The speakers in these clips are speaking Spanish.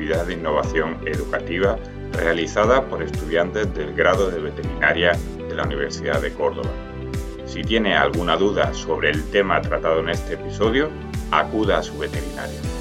de innovación educativa realizada por estudiantes del grado de veterinaria de la Universidad de Córdoba. Si tiene alguna duda sobre el tema tratado en este episodio, acuda a su veterinario.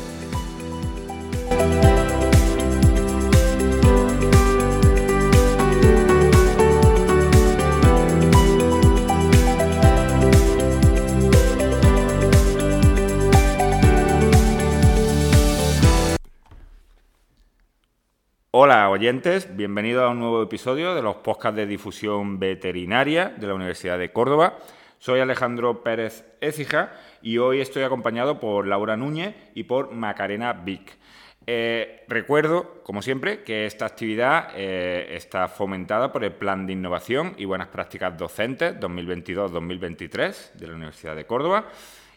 Hola oyentes, bienvenidos a un nuevo episodio de los podcasts de difusión veterinaria de la Universidad de Córdoba. Soy Alejandro Pérez Écija y hoy estoy acompañado por Laura Núñez y por Macarena Vic. Eh, recuerdo, como siempre, que esta actividad eh, está fomentada por el Plan de Innovación y Buenas Prácticas Docentes 2022-2023 de la Universidad de Córdoba.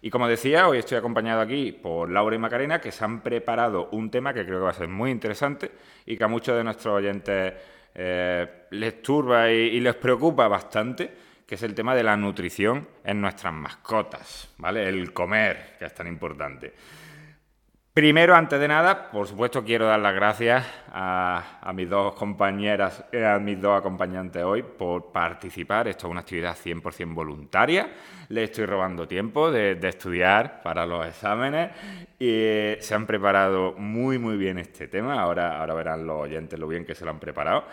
Y como decía, hoy estoy acompañado aquí por Laura y Macarena, que se han preparado un tema que creo que va a ser muy interesante y que a muchos de nuestros oyentes eh, les turba y, les preocupa bastante, que es el tema de la nutrición en nuestras mascotas, ¿vale? El comer, que es tan importante. Primero, antes de nada, por supuesto, quiero dar las gracias a, mis dos compañeras, eh, a mis dos acompañantes hoy por participar. Esto es una actividad 100% voluntaria. Les estoy robando tiempo de, estudiar para los exámenes y eh, se han preparado muy, muy bien este tema. Ahora, ahora verán los oyentes lo bien que se lo han preparado.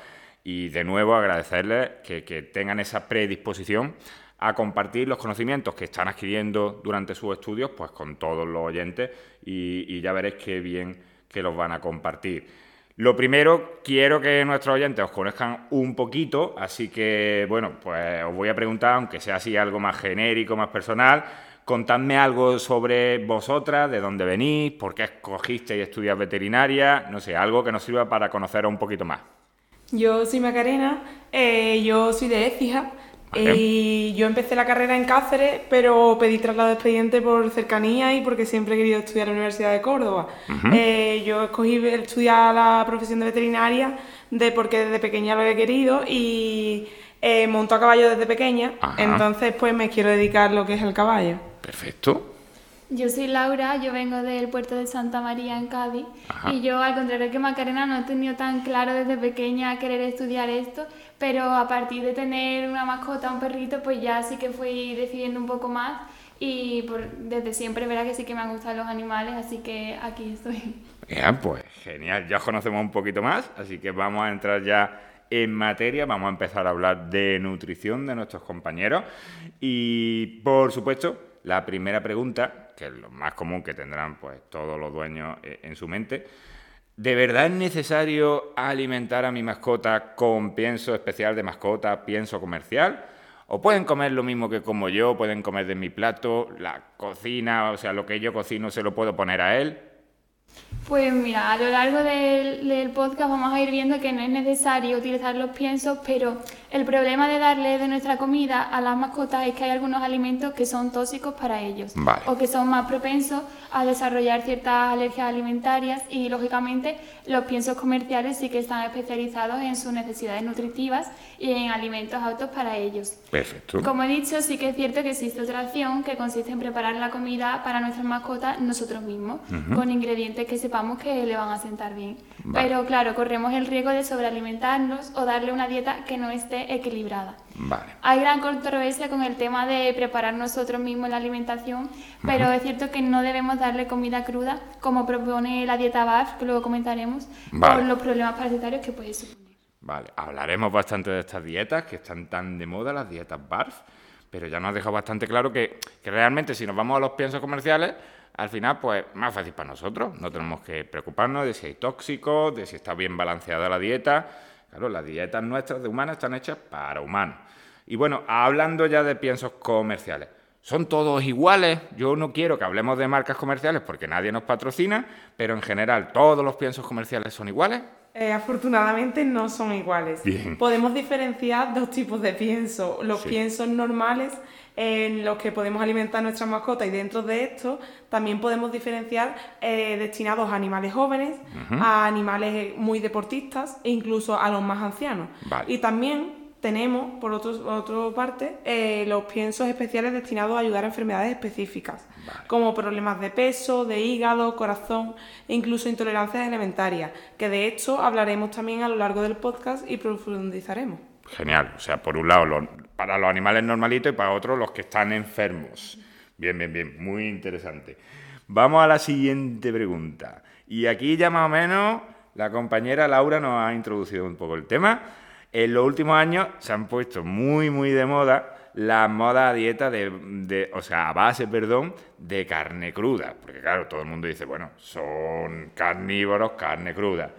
Y de nuevo agradecerles que tengan esa predisposición a compartir los conocimientos que están adquiriendo durante sus estudios pues con todos los oyentes y, ya veréis qué bien que los van a compartir. Lo primero, quiero que nuestros oyentes os conozcan un poquito, así que, bueno, pues os voy a preguntar, aunque sea así algo más genérico, más personal, contadme algo sobre vosotras, de dónde venís, por qué escogisteis estudiar veterinaria, no sé, algo que nos sirva para conoceros un poquito más. Yo soy Macarena, eh, yo soy de Écija, y yo empecé la carrera en Cáceres, pero pedí traslado de expediente por cercanía y porque siempre he querido estudiar en la Universidad de Córdoba. Eh, yo escogí estudiar la profesión de veterinaria de porque desde pequeña lo he querido y eh, monto a caballo desde pequeña, entonces pues me quiero dedicar a lo que es el caballo. Perfecto. Yo soy Laura, yo vengo del puerto de Santa María en Cádiz y yo al contrario que Macarena no he tenido tan claro desde pequeña querer estudiar esto, pero a partir de tener una mascota, un perrito, pues ya sí que fui decidiendo un poco más y desde siempre verá que sí que me han gustado los animales, así que aquí estoy. Ya, pues genial, ya conocemos un poquito más, así que vamos a entrar ya en materia, vamos a empezar a hablar de nutrición de nuestros compañeros y por supuesto la primera pregunta que es lo más común que tendrán pues, todos los dueños eh, en su mente. ¿De verdad es necesario alimentar a mi mascota con pienso especial de mascota, pienso comercial? ¿O pueden comer lo mismo que como yo, pueden comer de mi plato, la cocina, o sea, lo que yo cocino se lo puedo poner a él? Pues mira, a lo largo del, podcast vamos a ir viendo que no es necesario utilizar los piensos, pero el problema de darle de nuestra comida a las mascotas es que hay algunos alimentos que son tóxicos para ellos o que son más propensos a desarrollar ciertas alergias alimentarias y lógicamente los piensos comerciales sí que están especializados en sus necesidades nutritivas y en alimentos aptos para ellos. Perfecto. Como he dicho, sí que es cierto que existe otra acción que consiste en preparar la comida para nuestras mascotas nosotros mismos, con ingredientes que sepamos que le van a sentar bien. Pero claro, corremos el riesgo de sobrealimentarnos o darle una dieta que no esté equilibrada. Hay gran controversia con el tema de preparar nosotros mismos la alimentación, pero es cierto que no debemos darle comida cruda, como propone la dieta BAF, que luego comentaremos, por los problemas parasitarios que puede suponer. Vale, hablaremos bastante de estas dietas que están tan de moda, las dietas BARF, pero ya nos ha dejado bastante claro que, que realmente si nos vamos a los piensos comerciales, al final, pues más fácil para nosotros. No tenemos que preocuparnos de si hay tóxicos, de si está bien balanceada la dieta. Claro, las dietas nuestras de humanas están hechas para humanos. Y bueno, hablando ya de piensos comerciales. ¿Son todos iguales? Yo no quiero que hablemos de marcas comerciales porque nadie nos patrocina, pero en general, ¿todos los piensos comerciales son iguales? Eh, afortunadamente no son iguales. Podemos diferenciar dos tipos de piensos. Los piensos normales en los que podemos alimentar nuestra mascota y dentro de esto también podemos diferenciar eh, destinados a animales jóvenes, a animales muy deportistas e incluso a los más ancianos. Y también tenemos, por otro, otra parte, eh, los piensos especiales destinados a ayudar a enfermedades específicas, como problemas de peso, de hígado, corazón e incluso intolerancias alimentarias, que de hecho hablaremos también a lo largo del podcast y profundizaremos. Genial, o sea, por un lado para los animales normalitos y para otros los que están enfermos. Bien, bien, bien, muy interesante. Vamos a la siguiente pregunta. Y aquí ya más o menos la compañera Laura nos ha introducido un poco el tema. En los últimos años se han puesto muy, muy de moda las modas dieta de, de, o sea, a base, perdón, de carne cruda. Porque claro, todo el mundo dice, bueno, son carnívoros, carne cruda.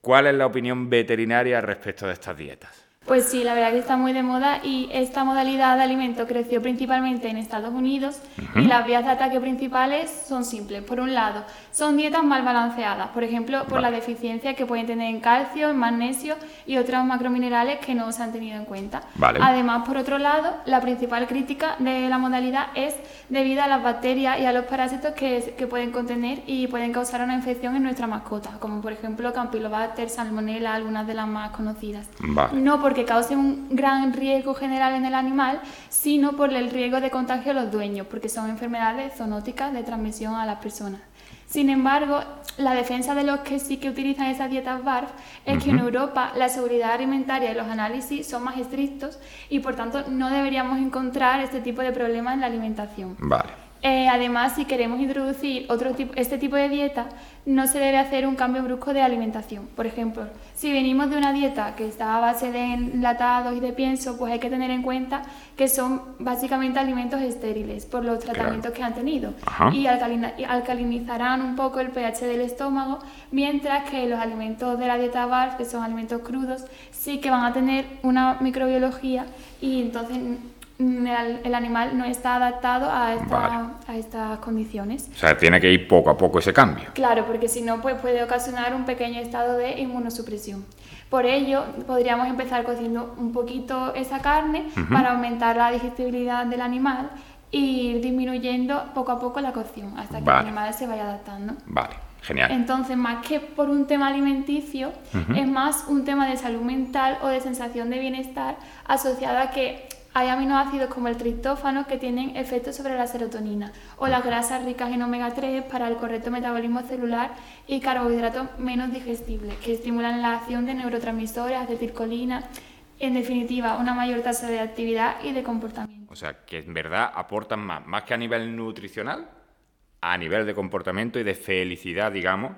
¿Cuál es la opinión veterinaria respecto de estas dietas? Pues sí, la verdad que está muy de moda y esta modalidad de alimento creció principalmente en Estados Unidos y las vías de ataque principales son simples. Por un lado, son dietas mal balanceadas, por ejemplo, por la deficiencia que pueden tener en calcio, en magnesio y otros macrominerales que no se han tenido en cuenta. Además, por otro lado, la principal crítica de la modalidad es debido a las bacterias y a los parásitos que, que pueden contener y pueden causar una infección en nuestra mascota, como por ejemplo Campylobacter, Salmonella, algunas de las más conocidas. No porque cause un gran riesgo general en el animal, sino por el riesgo de contagio a los dueños, porque son enfermedades zoonóticas de transmisión a las personas. Sin embargo, la defensa de los que sí que utilizan esas dietas BARF es que en Europa la seguridad alimentaria y los análisis son más estrictos y por tanto no deberíamos encontrar este tipo de problemas en la alimentación. Vale. Eh, además, si queremos introducir otro tipo, este tipo de dieta, no se debe hacer un cambio brusco de alimentación. Por ejemplo, si venimos de una dieta que está a base de enlatados y de pienso, pues hay que tener en cuenta que son básicamente alimentos estériles por los tratamientos que han tenido. Y, alcalinizarán un poco el pH del estómago, mientras que los alimentos de la dieta BARF, que son alimentos crudos, sí que van a tener una microbiología y entonces el, animal no está adaptado a, a, estas condiciones. O sea, tiene que ir poco a poco ese cambio. Claro, porque si no, pues puede ocasionar un pequeño estado de inmunosupresión. Por ello, podríamos empezar cociendo un poquito esa carne para aumentar la digestibilidad del animal y ir disminuyendo poco a poco la cocción hasta que el animal se vaya adaptando. Vale. Genial. Entonces, más que por un tema alimenticio, es más un tema de salud mental o de sensación de bienestar asociado a que hay aminoácidos como el triptófano que tienen efectos sobre la serotonina o las grasas ricas en omega 3 para el correcto metabolismo celular y carbohidratos menos digestibles que estimulan la acción de neurotransmisores, acetilcolina, en definitiva, una mayor tasa de actividad y de comportamiento. O sea, que en verdad aportan más, más que a nivel nutricional, a nivel de comportamiento y de felicidad, digamos,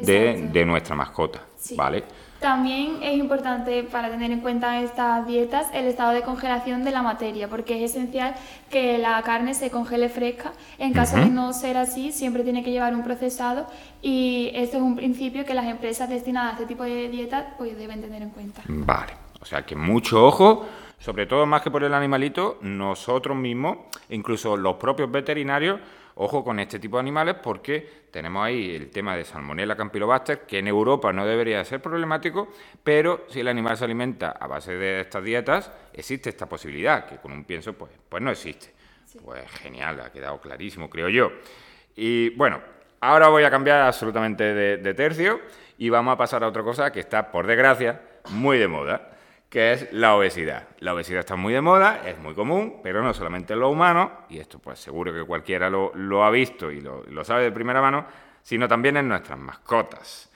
de, de, nuestra mascota, ¿vale? También es importante para tener en cuenta estas dietas el estado de congelación de la materia, porque es esencial que la carne se congele fresca. En caso de no ser así, siempre tiene que llevar un procesado y esto es un principio que las empresas destinadas a este tipo de dietas pues, deben tener en cuenta. Vale, o sea que mucho ojo, sobre todo más que por el animalito, nosotros mismos, incluso los propios veterinarios, Ojo con este tipo de animales porque tenemos ahí el tema de Salmonella Campylobacter, que en Europa no debería ser problemático, pero si el animal se alimenta a base de estas dietas, existe esta posibilidad, que con un pienso pues, pues no existe. Pues genial, ha quedado clarísimo, creo yo. Y bueno, ahora voy a cambiar absolutamente de tercio y vamos a pasar a otra cosa que está, por desgracia, muy de moda que es la obesidad. La obesidad está muy de moda, es muy común, pero no solamente en los humanos, y esto pues seguro que cualquiera lo, ha visto y lo, lo, sabe de primera mano, sino también en nuestras mascotas.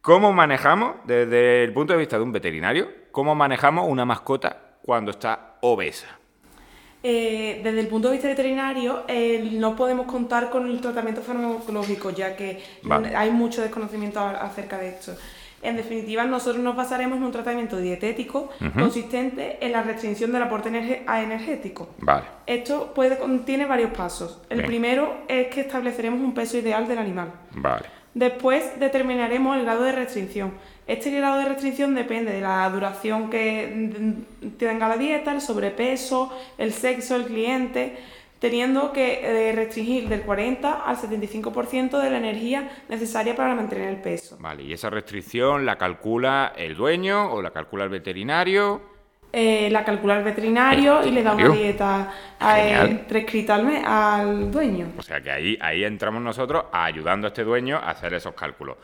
¿Cómo manejamos, desde el punto de vista de un veterinario, cómo manejamos una mascota cuando está obesa? Eh, desde el punto de vista veterinario, eh, no podemos contar con el tratamiento farmacológico, ya que hay mucho desconocimiento acerca de esto. En definitiva, nosotros nos basaremos en un tratamiento dietético consistente en la restricción del aporte energético. Vale. Esto puede, tiene varios pasos. El primero es que estableceremos un peso ideal del animal. Vale. Después determinaremos el grado de restricción. Este grado de restricción depende de la duración que tenga la dieta, el sobrepeso, el sexo del cliente teniendo que eh, restringir del 40 al 75% de la energía necesaria para mantener el peso. Vale, ¿y esa restricción la calcula el dueño o la calcula el veterinario? Eh, la calcula el veterinario y le da una dieta eh, prescrita al, al, dueño. O sea que ahí, ahí entramos nosotros ayudando a este dueño a hacer esos cálculos.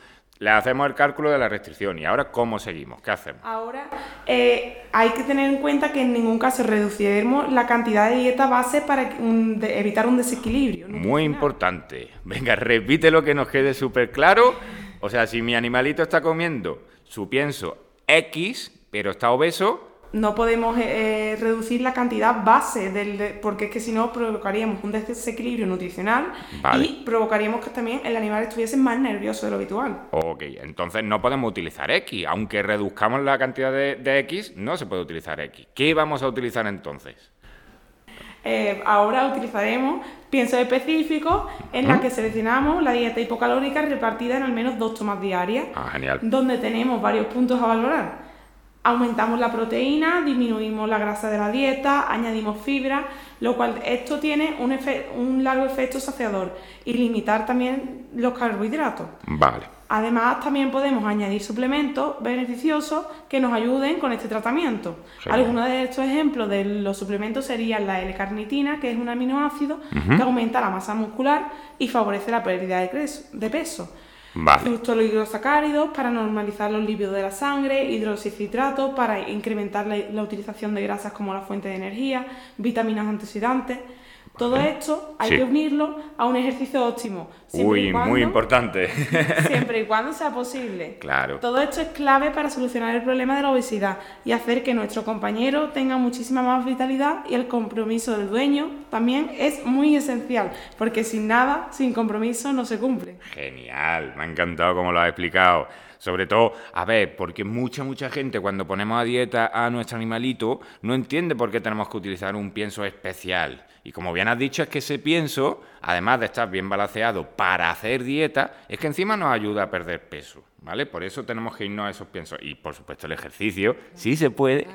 Le hacemos el cálculo de la restricción. ¿Y ahora cómo seguimos? ¿Qué hacemos? Ahora eh, hay que tener en cuenta que en ningún caso reduciremos la cantidad de dieta base para evitar un desequilibrio. Muy importante. Venga, repite lo que nos quede súper claro. O sea, si mi animalito está comiendo su pienso X, pero está obeso, no podemos eh, eh, reducir la cantidad base, del, porque es que si no provocaríamos un desequilibrio nutricional y provocaríamos que también el animal estuviese más nervioso de lo habitual. Ok, entonces no podemos utilizar X. Aunque reduzcamos la cantidad de, X, no se puede utilizar X. ¿Qué vamos a utilizar entonces? Eh, ahora utilizaremos piensos específicos en los que seleccionamos la dieta hipocalórica repartida en al menos dos tomas diarias, ah, genial. donde tenemos varios puntos a valorar aumentamos la proteína, disminuimos la grasa de la dieta, añadimos fibra, lo cual esto tiene un, un largo efecto saciador y limitar también los carbohidratos. Vale. Además, también podemos añadir suplementos beneficiosos que nos ayuden con este tratamiento. Algunos de estos ejemplos de los suplementos serían la L-carnitina, que es un aminoácido que aumenta la masa muscular y favorece la pérdida de peso. Vale. sacáridos para normalizar los lípidos de la sangre, hidroxicitratos para incrementar la, utilización de grasas como la fuente de energía, vitaminas antioxidantes. Todo esto hay que unirlo a un ejercicio óptimo. Uy, muy importante. siempre y cuando sea posible. Claro. Todo esto es clave para solucionar el problema de la obesidad y hacer que nuestro compañero tenga muchísima más vitalidad y el compromiso del dueño también es muy esencial, porque sin nada, sin compromiso, no se cumple. Genial, me ha encantado cómo lo has explicado. Sobre todo, a ver, porque mucha, mucha gente cuando ponemos a dieta a nuestro animalito no entiende por qué tenemos que utilizar un pienso especial. Y como bien has dicho, es que ese pienso, además de estar bien balanceado para hacer dieta, es que encima nos ayuda a perder peso, ¿vale? Por eso tenemos que irnos a esos piensos. Y por supuesto el ejercicio, sí se puede,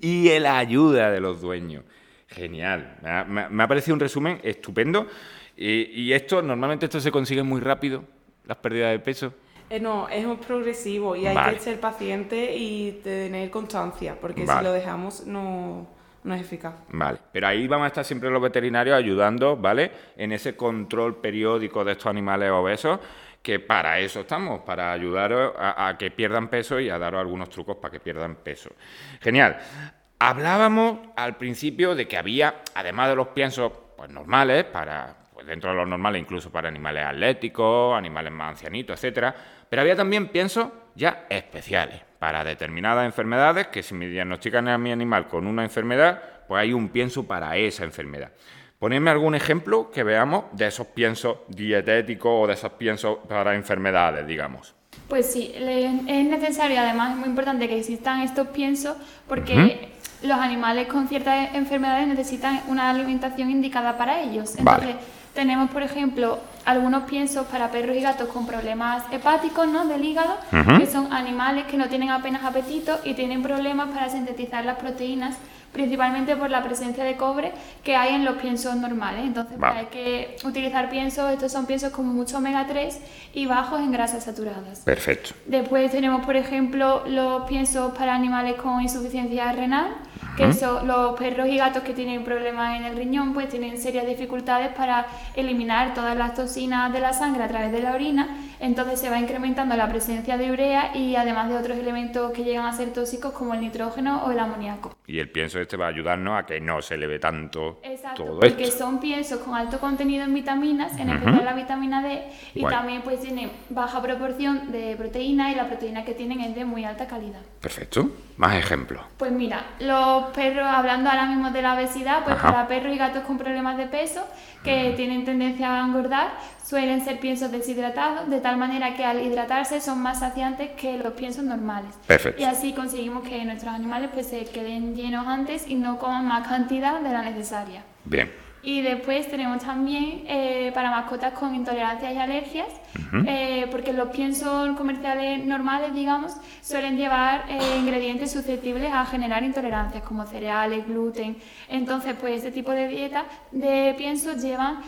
y la ayuda de los dueños. Genial. Me ha, parecido un resumen estupendo. Y, esto, normalmente esto se consigue muy rápido, las pérdidas de peso. Eh, no, es un progresivo y hay que ser paciente y tener constancia, porque si lo dejamos no, no es eficaz. Vale, pero ahí vamos a estar siempre los veterinarios ayudando, ¿vale? En ese control periódico de estos animales obesos, que para eso estamos, para ayudar a, a que pierdan peso y a daros algunos trucos para que pierdan peso. Genial. Hablábamos al principio de que había, además de los piensos pues, normales, para, pues, dentro de los normales incluso para animales atléticos, animales más ancianitos, etcétera, pero había también piensos ya especiales para determinadas enfermedades, que si me diagnostican a mi animal con una enfermedad, pues hay un pienso para esa enfermedad. Ponedme algún ejemplo que veamos de esos piensos dietéticos o de esos piensos para enfermedades, digamos. Pues sí, es necesario, además es muy importante que existan estos piensos porque los animales con ciertas enfermedades necesitan una alimentación indicada para ellos. Entonces, tenemos, por ejemplo, algunos piensos para perros y gatos con problemas hepáticos ¿no? del hígado, que son animales que no tienen apenas apetito y tienen problemas para sintetizar las proteínas principalmente por la presencia de cobre que hay en los piensos normales. Entonces pues, hay que utilizar piensos, estos son piensos con mucho omega 3 y bajos en grasas saturadas. Perfecto. Después tenemos, por ejemplo, los piensos para animales con insuficiencia renal, que son los perros y gatos que tienen problemas en el riñón, pues tienen serias dificultades para eliminar todas las toxinas de la sangre a través de la orina entonces se va incrementando la presencia de urea y además de otros elementos que llegan a ser tóxicos como el nitrógeno o el amoníaco. Y el pienso este va a ayudarnos a que no se eleve tanto Exacto, todo porque son piensos con alto contenido en vitaminas, en especial la vitamina D, y también pues tienen baja proporción de proteína y la proteína que tienen es de muy alta calidad. Perfecto. Más ejemplos. Pues mira, los perros, hablando ahora mismo de la obesidad, pues para perros y gatos con problemas de peso que tienen tendencia a engordar, suelen ser piensos deshidratados, de tal manera que al hidratarse son más saciantes que los piensos normales. Perfecto. Y así conseguimos que nuestros animales pues se queden llenos antes y no coman más cantidad de la necesaria. Bien. Y después tenemos también eh, para mascotas con intolerancias y alergias, eh, porque los piensos comerciales normales, digamos, suelen llevar eh, ingredientes susceptibles a generar intolerancias, como cereales, gluten. Entonces, pues este tipo de dieta de piensos llevan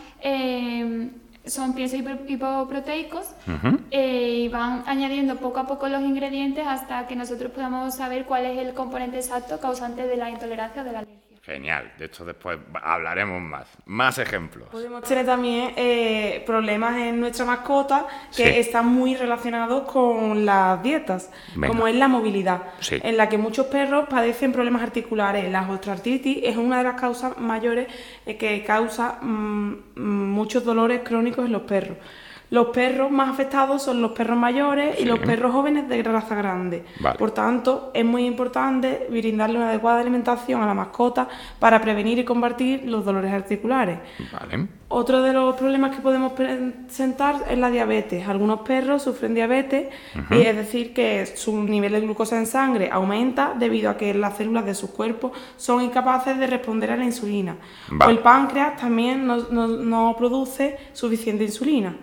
son piensos hipoproteicos y van añadiendo poco a poco los ingredientes hasta que nosotros podamos saber cuál es el componente exacto causante de la intolerancia o de la alergia. Genial, de esto después hablaremos más. Más ejemplos. Podemos tener también eh, problemas en nuestra mascota que están muy relacionados con las dietas, como es la movilidad, en la que muchos perros padecen problemas articulares. La osteoartritis es una de las causas mayores eh, que causa mm, mm, muchos dolores crónicos en los perros. Los perros más afectados son los perros mayores y los perros jóvenes de raza grande. Por tanto, es muy importante brindarle una adecuada alimentación a la mascota para prevenir y combatir los dolores articulares. Otro de los problemas que podemos presentar es la diabetes. Algunos perros sufren diabetes y es decir que su nivel de glucosa en sangre aumenta debido a que las células de su cuerpo son incapaces de responder a la insulina. O el páncreas también no produce suficiente insulina.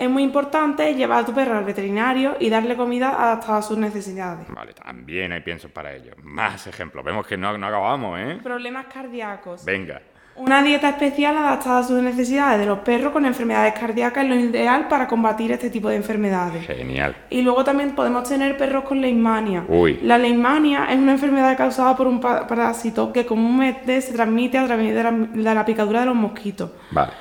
Es muy importante llevar a tu perro al veterinario y darle comida adaptada a sus necesidades. Vale, también hay piensos para ello. Más ejemplos. Vemos que no, no acabamos, ¿eh? Problemas cardíacos. Venga. Una dieta especial adaptada a sus necesidades de los perros con enfermedades cardíacas es lo ideal para combatir este tipo de enfermedades. Genial. Y luego también podemos tener perros con leishmania. Uy. La leishmania es una enfermedad causada por un parásito que comúnmente se transmite a través de la, de la picadura de los mosquitos. Vale.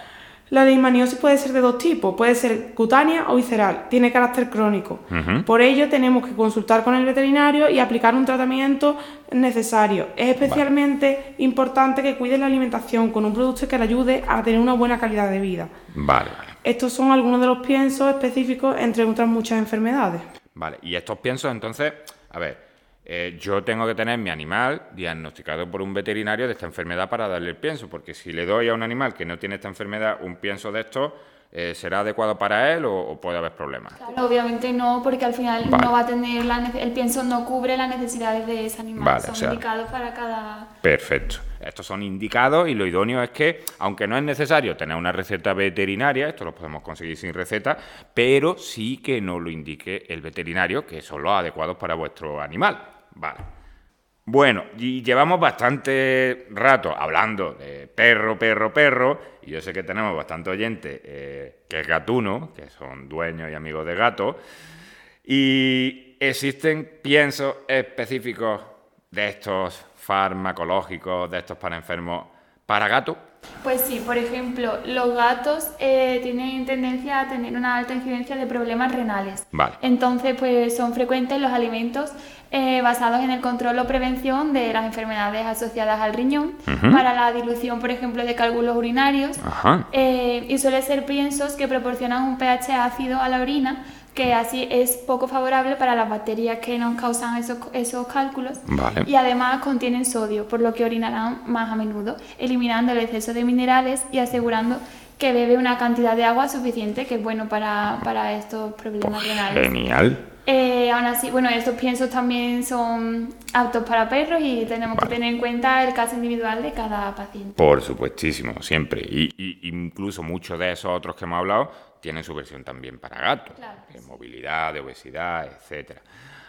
La leishmaniosis puede ser de dos tipos, puede ser cutánea o visceral, tiene carácter crónico. Por ello tenemos que consultar con el veterinario y aplicar un tratamiento necesario. Es especialmente importante que cuide la alimentación con un producto que le ayude a tener una buena calidad de vida. Vale, Estos son algunos de los piensos específicos entre otras muchas enfermedades. Vale, y estos piensos entonces, a ver, eh, yo tengo que tener mi animal diagnosticado por un veterinario de esta enfermedad para darle el pienso, porque si le doy a un animal que no tiene esta enfermedad un pienso de esto, eh, ¿será adecuado para él o, puede haber problemas? Claro, obviamente no, porque al final no va a tener el pienso no cubre las necesidades de ese animal, son indicados para cada... Perfecto. Estos son indicados y lo idóneo es que, aunque no es necesario tener una receta veterinaria, esto lo podemos conseguir sin receta, pero sí que nos lo indique el veterinario, que son los adecuados para vuestro animal. Vale. Bueno, y llevamos bastante rato hablando de perro, perro, perro, y yo sé que tenemos bastante oyentes eh, que es gatuno, que son dueños y amigos de gatos, y existen piensos específicos de estos farmacológicos, de estos para enfermos, para gatos. Pues sí, por ejemplo, los gatos eh, tienen tendencia a tener una alta incidencia de problemas renales. Vale. Entonces, pues son frecuentes los alimentos eh, basados en el control o prevención de las enfermedades asociadas al riñón, para la dilución, por ejemplo, de cálculos urinarios, eh, y suele ser piensos que proporcionan un pH ácido a la orina, que así es poco favorable para las bacterias que nos causan esos, esos cálculos, y además contienen sodio, por lo que orinarán más a menudo, eliminando el exceso de minerales y asegurando que bebe una cantidad de agua suficiente, que es bueno para, para estos problemas pues renales. Genial. Eh, aún así, bueno, estos piensos también son aptos para perros y tenemos que tener en cuenta el caso individual de cada paciente. Por supuestísimo, siempre. Y, incluso muchos de esos otros que hemos hablado tienen su versión también para gatos, de movilidad, de obesidad, etcétera.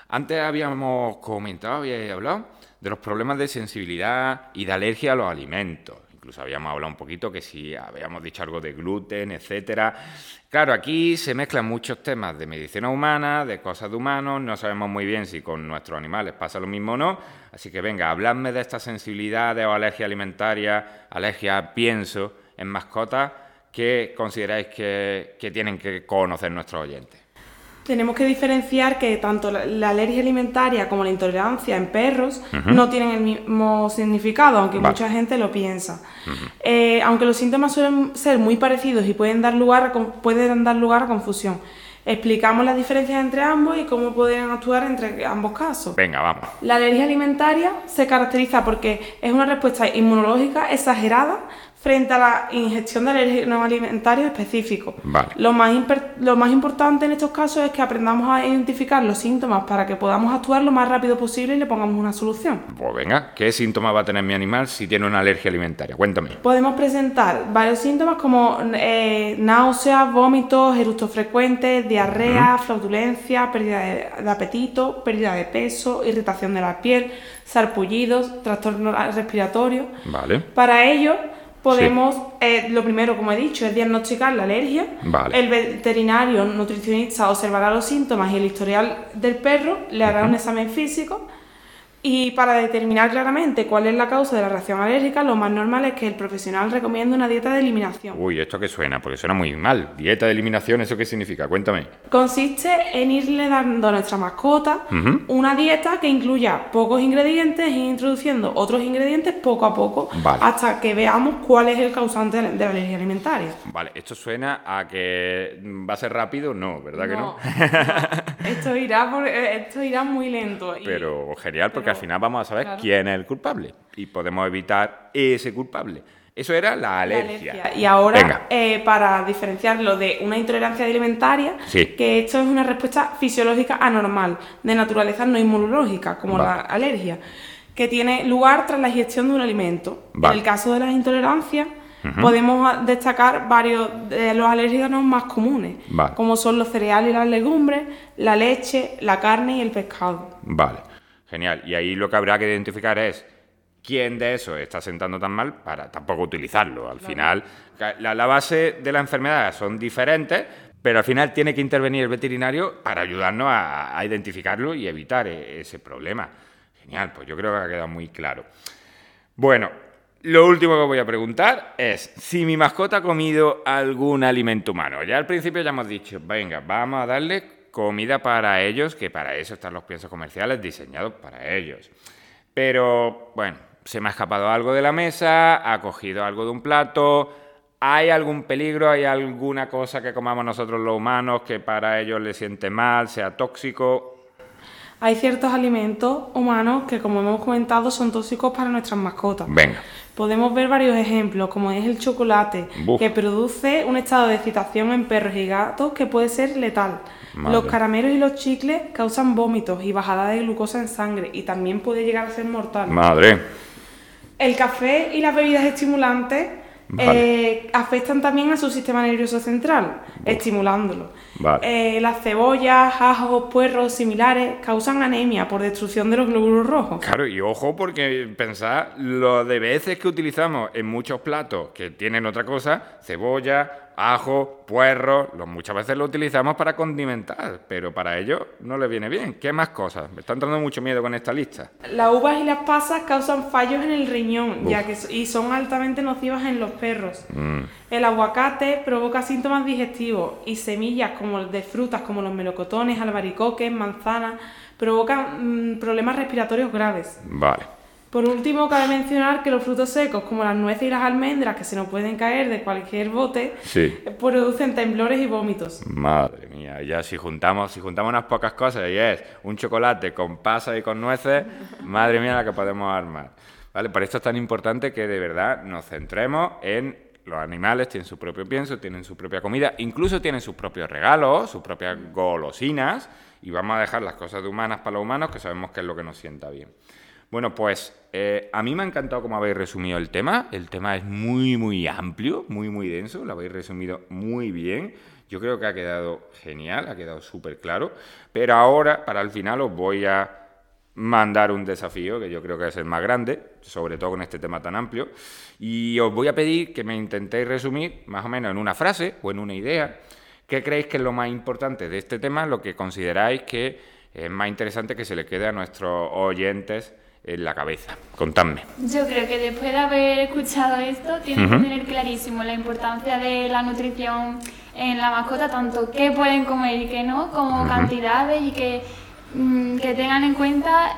Antes habíamos comentado, había hablado de los problemas de sensibilidad y de alergia a los alimentos incluso habíamos hablado un poquito que si habíamos dicho algo de gluten, etcétera. Claro, aquí se mezclan muchos temas de medicina humana, de cosas de humanos, no sabemos muy bien si con nuestros animales pasa lo mismo o no, así que venga, habladme de esta sensibilidad o alergia alimentaria, alergia pienso en mascotas, ¿qué consideráis que tienen que conocer nuestros oyentes? Tenemos que diferenciar que tanto la, alergia alimentaria como la intolerancia en perros no tienen el mismo significado, aunque mucha gente lo piensa. Eh, aunque los síntomas suelen ser muy parecidos y pueden dar lugar a, pueden dar lugar a confusión. Explicamos las diferencias entre ambos y cómo pueden actuar entre ambos casos. Venga, vamos. La alergia alimentaria se caracteriza porque es una respuesta inmunológica exagerada frente a la ingestión de alérgenos alimentarios específicos. Lo, más lo más importante en estos casos es que aprendamos a identificar los síntomas para que podamos actuar lo más rápido posible y le pongamos una solución. Pues venga, ¿qué síntomas va a tener mi animal si tiene una alergia alimentaria? Cuéntame. Podemos presentar varios síntomas como eh, náuseas, vómitos, eructos frecuentes, diarrea, flautulencia, pérdida de, apetito, pérdida de peso, irritación de la piel, sarpullidos, trastorno respiratorio. Vale. Para ello, podemos, eh, lo primero, como he dicho, es diagnosticar la alergia. El veterinario nutricionista observará los síntomas y el historial del perro, le hará un examen físico Y para determinar claramente cuál es la causa de la reacción alérgica, lo más normal es que el profesional recomiende una dieta de eliminación. Uy, ¿esto qué suena? Porque suena muy mal. Dieta de eliminación, ¿eso qué significa? Cuéntame. Consiste en irle dando a nuestra mascota una dieta que incluya pocos ingredientes e introduciendo otros ingredientes poco a poco hasta que veamos cuál es el causante de la alergia alimentaria. Vale, esto suena a que va a ser rápido, no, ¿verdad que no? esto, irá eh, esto irá muy lento. Pero genial, porque al final vamos a saber quién es el culpable y podemos evitar ese culpable. Eso era la alergia. Y ahora, eh, para diferenciarlo de una intolerancia alimentaria, que esto es una respuesta fisiológica anormal, de naturaleza no inmunológica, como la alergia, que tiene lugar tras la ingestión de un alimento. En el caso de las intolerancias, podemos destacar varios de los alérgenos más comunes, como son los cereales y las legumbres, la leche, la carne y el pescado. Vale. Genial. Y ahí lo que habrá que identificar es quién de esos está sentando tan mal para tampoco utilizarlo. Al final, la, base de la enfermedad son diferentes, pero al final tiene que intervenir el veterinario para ayudarnos a, identificarlo y evitar e, ese problema. Genial, pues yo creo que ha quedado muy claro. Bueno, lo último que voy a preguntar es si mi mascota ha comido algún alimento humano. Ya al principio ya hemos dicho, venga, vamos a darle comida para ellos, que para eso están los piensos comerciales diseñados para ellos. Pero bueno, se me ha escapado algo de la mesa, ha cogido algo de un plato, ¿hay algún peligro, hay alguna cosa que comamos nosotros los humanos que para ellos les siente mal, sea tóxico? Hay ciertos alimentos humanos que, como hemos comentado, son tóxicos para nuestras mascotas. Venga. Podemos ver varios ejemplos, como es el chocolate, que produce un estado de excitación en perros y gatos que puede ser letal. Los caramelos y los chicles causan vómitos y bajada de glucosa en sangre y también puede llegar a ser mortal. Madre. El café y las bebidas estimulantes eh, afectan también a su sistema nervioso central, estimulándolo. Eh, las cebollas, ajos, puerros similares causan anemia por destrucción de los glóbulos rojos. Claro, y ojo porque pensad lo de veces que utilizamos en muchos platos que tienen otra cosa, cebolla, ajo, puerro, lo, muchas veces lo utilizamos para condimentar, pero para ello no le viene bien. ¿Qué más cosas? Me está entrando mucho miedo con esta lista. Las uvas y las pasas causan fallos en el riñón ya que, y son altamente nocivas en los perros. Mm. El aguacate provoca síntomas digestivos y semillas como de frutas como los melocotones, albaricoques, manzanas, provocan mm, problemas respiratorios graves. Vale. Por último, cabe mencionar que los frutos secos, como las nueces y las almendras, que se nos pueden caer de cualquier bote, producen temblores y vómitos. Madre mía, ya si juntamos, si juntamos unas pocas cosas y es un chocolate con pasas y con nueces, madre mía la que podemos armar. ¿Vale? Por esto es tan importante que de verdad nos centremos en los animales, tienen su propio pienso, tienen su propia comida, incluso tienen sus propios regalos, sus propias golosinas, y vamos a dejar las cosas de humanas para los humanos, que sabemos que es lo que nos sienta bien. Bueno, pues eh, a mí me ha encantado cómo habéis resumido el tema. El tema es muy, muy amplio, muy, muy denso. Lo habéis resumido muy bien. Yo creo que ha quedado genial, ha quedado súper claro. Pero ahora, para el final, os voy a mandar un desafío que yo creo que es el más grande, sobre todo con este tema tan amplio. Y os voy a pedir que me intentéis resumir, más o menos en una frase o en una idea, qué creéis que es lo más importante de este tema, lo que consideráis que es más interesante que se le quede a nuestros oyentes en la cabeza. Contadme. Yo creo que después de haber escuchado esto, tienes que tener clarísimo la importancia de la nutrición en la mascota, tanto qué pueden comer y qué no, como cantidades y que, mm, que tengan en cuenta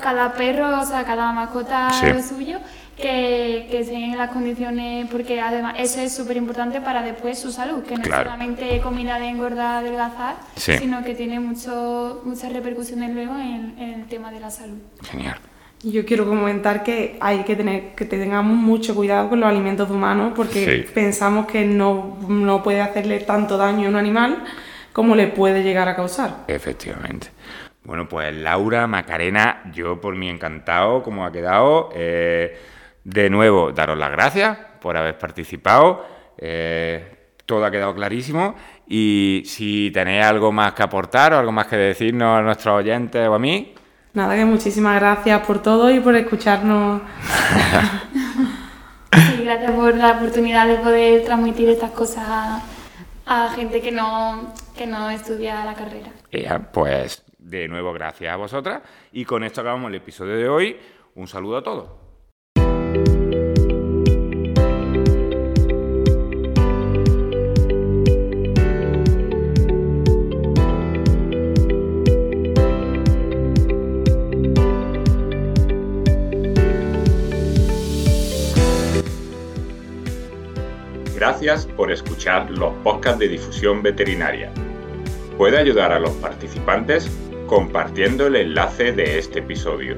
cada perro, o sea, cada mascota lo suyo, que, que estén en las condiciones, porque además eso es súper importante para después su salud, que no es solamente comida de engordar, adelgazar, sino que tiene mucho, muchas repercusiones luego en, en el tema de la salud. Genial. Yo quiero comentar que hay que tener que tengamos mucho cuidado con los alimentos humanos porque pensamos que no, no, puede hacerle tanto daño a un animal como le puede llegar a causar. Efectivamente. Bueno, pues Laura, Macarena, yo por mí encantado como ha quedado. Eh, de nuevo, daros las gracias por haber participado. Eh, todo ha quedado clarísimo. Y si tenéis algo más que aportar o algo más que decirnos a nuestros oyentes o a mí, Nada, que muchísimas gracias por todo y por escucharnos. sí, gracias por la oportunidad de poder transmitir estas cosas a, gente que no, que no estudia la carrera. pues De nuevo, gracias a vosotras. Y con esto acabamos el episodio de hoy. Un saludo a todos. Por escuchar los podcasts de difusión veterinaria. Puede ayudar a los participantes compartiendo el enlace de este episodio.